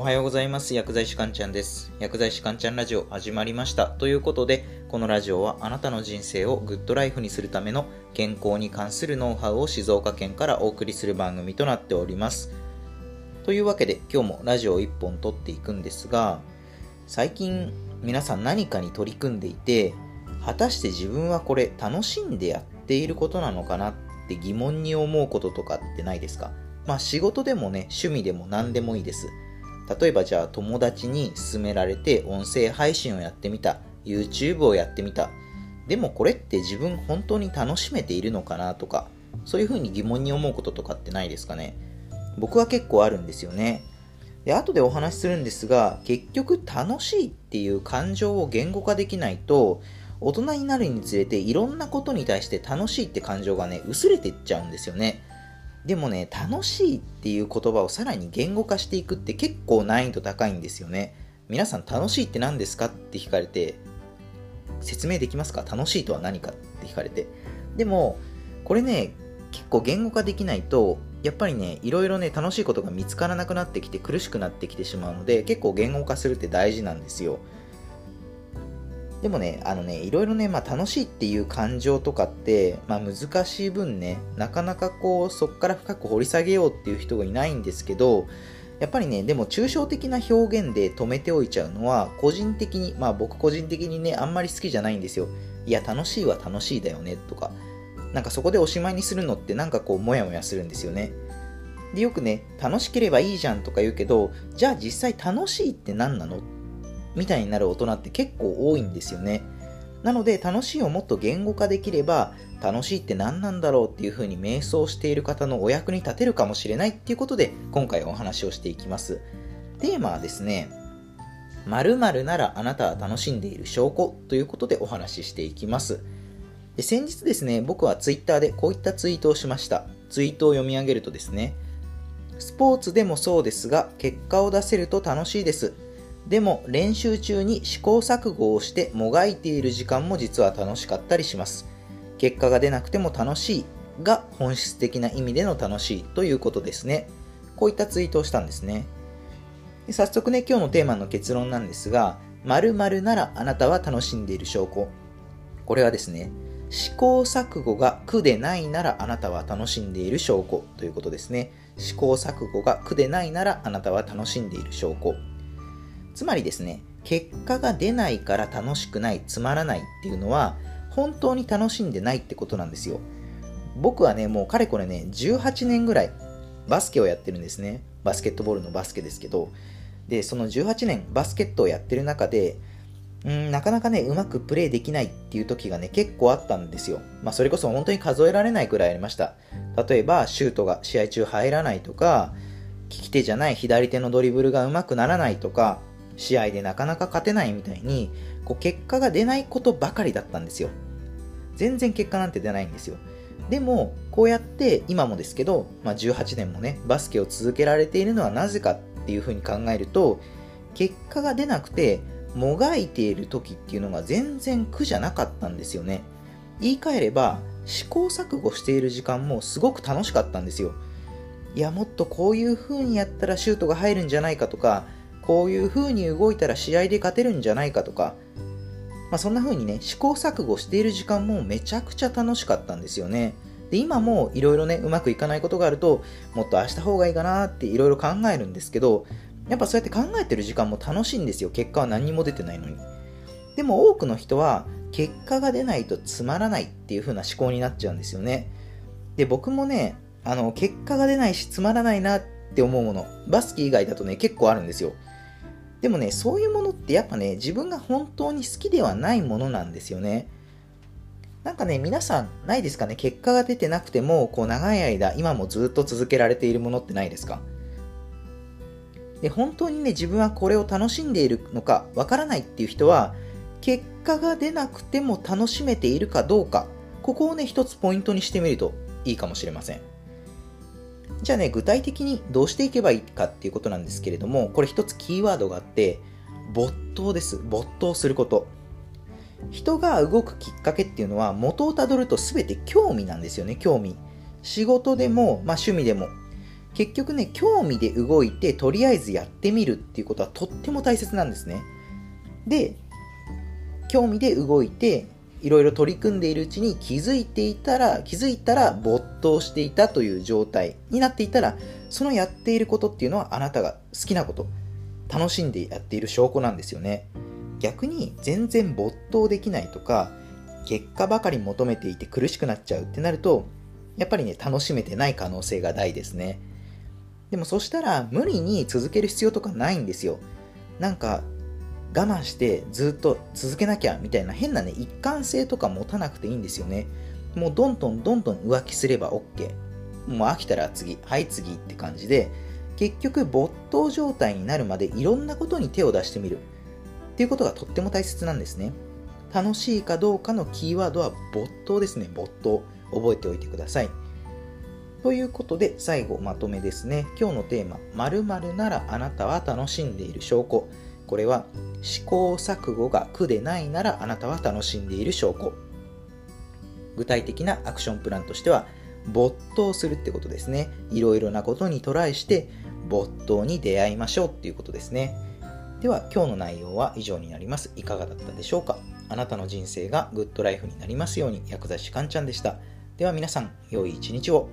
おはようございます。薬剤師かんちゃんです。薬剤師かんちゃんラジオ始まりました。ということでこのラジオはあなたの人生をグッドライフにするための健康に関するノウハウを静岡県からお送りする番組となっております。というわけで今日もラジオを1本撮っていくんですが最近皆さん何かに取り組んでいて果たして自分はこれ楽しんでやっていることなのかなって疑問に思うこととかってないですか？まあ仕事でもね、趣味でも何でもいいです。例えばじゃあ友達に勧められて音声配信をやってみた。YouTube をやってみた。でもこれって自分本当に楽しめているのかなとか、そういうふうに疑問に思うこととかってないですかね。僕は結構あるんですよね。で、後でお話しするんですが、結局楽しいっていう感情を言語化できないと、大人になるにつれていろんなことに対して楽しいって感情がね、薄れていっちゃうんですよね。でもね、楽しいっていう言葉をさらに言語化していくって結構難易度高いんですよね。皆さん楽しいって何ですかって聞かれて、説明できますか？楽しいとは何かって聞かれて。でも、これね、結構言語化できないと、やっぱりね、いろいろね、楽しいことが見つからなくなってきて苦しくなってきてしまうので、結構言語化するって大事なんですよ。でもね、あのね、いろいろね、まあ楽しいっていう感情とかって、まあ難しい分ね、なかなかこう、そっから深く掘り下げようっていう人がいないんですけど、やっぱりね、でも抽象的な表現で止めておいちゃうのは、個人的に、まあ僕個人的にね、あんまり好きじゃないんですよ。いや、楽しいは楽しいだよね、とか。なんかそこでおしまいにするのってなんかこう、もやもやするんですよね。で、よくね、楽しければいいじゃんとか言うけど、じゃあ実際楽しいって何なのみたいになる大人って結構多いんですよね。なので楽しいをもっと言語化できれば楽しいって何なんだろうっていうふうに瞑想している方のお役に立てるかもしれないっていうことで今回お話をしていきます。テーマはですね、〇〇ならあなたは楽しんでいる証拠ということでお話ししていきます。で先日ですね、僕はツイッターでこういったツイートをしました。ツイートを読み上げるとですね、スポーツでもそうですが結果を出せると楽しいです。でも練習中に試行錯誤をしてもがいている時間も実は楽しかったりします。結果が出なくても楽しいが本質的な意味での楽しいということですね。こういったツイートをしたんですねで。早速ね、今日のテーマの結論なんですが、〇〇ならあなたは楽しんでいる証拠。これはですね、試行錯誤が苦でないならあなたは楽しんでいる証拠ということですね。試行錯誤が苦でないならあなたは楽しんでいる証拠。つまりですね、結果が出ないから楽しくない、つまらないっていうのは、本当に楽しんでないってことなんですよ。僕はね、もうかれこれね、18年ぐらいバスケをやってるんですね。バスケットボールのバスケですけど。で、その18年バスケットをやってる中で、うんなかなかね、うまくプレーできないっていう時がね、結構あったんですよ。まあ、それこそ本当に数えられないくらいありました。例えば、シュートが試合中入らないとか、利き手じゃない左手のドリブルがうまくならないとか、試合でなかなか勝てないみたいに、こう結果が出ないことばかりだったんですよ。全然結果なんて出ないんですよ。でも、こうやって今もですけど、まあ、18年もね、バスケを続けられているのはなぜかっていうふうに考えると、結果が出なくて、もがいている時っていうのが全然苦じゃなかったんですよね。言い換えれば、試行錯誤している時間もすごく楽しかったんですよ。いや、もっとこういう風にやったらシュートが入るんじゃないかとか、こういう風に動いたら試合で勝てるんじゃないかとか、まあ、そんな風にね、試行錯誤している時間もめちゃくちゃ楽しかったんですよね。で、今もいろいろね、うまくいかないことがあると、もっとああした方がいいかなっていろいろ考えるんですけど、やっぱそうやって考えてる時間も楽しいんですよ。結果は何にも出てないのに。でも多くの人は、結果が出ないとつまらないっていう風な思考になっちゃうんですよね。で、僕もね、あの、結果が出ないしつまらないなって思うもの、バスケ以外だとね、結構あるんですよ。でもね、そういうものってやっぱね、自分が本当に好きではないものなんですよね。なんかね、皆さんないですかね？結果が出てなくても、こう長い間、今もずっと続けられているものってないですか？で、本当にね、自分はこれを楽しんでいるのかわからないっていう人は、結果が出なくても楽しめているかどうか、ここをね、一つポイントにしてみるといいかもしれません。じゃあね、具体的にどうしていけばいいかっていうことなんですけれども、これ一つキーワードがあって、没頭です。没頭すること。人が動くきっかけっていうのは元をたどると全て興味なんですよね、興味。仕事でも、まあ、趣味でも。結局ね興味で動いてとりあえずやってみるっていうことはとっても大切なんですねで興味で動いていろいろ取り組んでいるうちに気づいていたら気づいたら没頭していたという状態になっていたらそのやっていることっていうのはあなたが好きなこと楽しんでやっている証拠なんですよね。逆に全然没頭できないとか結果ばかり求めていて苦しくなっちゃうってなるとやっぱりね楽しめてない可能性が大ですね。でもそしたら無理に続ける必要とかないんですよ。なんか我慢してずっと続けなきゃみたいな変なね一貫性とか持たなくていいんですよね。もうどんどんどんどん浮気すれば OK もう飽きたら次はい次って感じで結局没頭状態になるまでいろんなことに手を出してみる。っていうことがとっても大切なんですね。楽しいかどうかのキーワードは没頭ですね。没頭。覚えておいてください。ということで最後まとめですね。今日のテーマ〇〇ならあなたは楽しんでいる証拠。これは試行錯誤が苦でないならあなたは楽しんでいる証拠。具体的なアクションプランとしては没頭するってことですね。いろいろなことにトライして没頭に出会いましょうっていうことですね。では今日の内容は以上になります。いかがだったでしょうか？あなたの人生がグッドライフになりますように薬剤師かんちゃんでした。では皆さん良い一日を。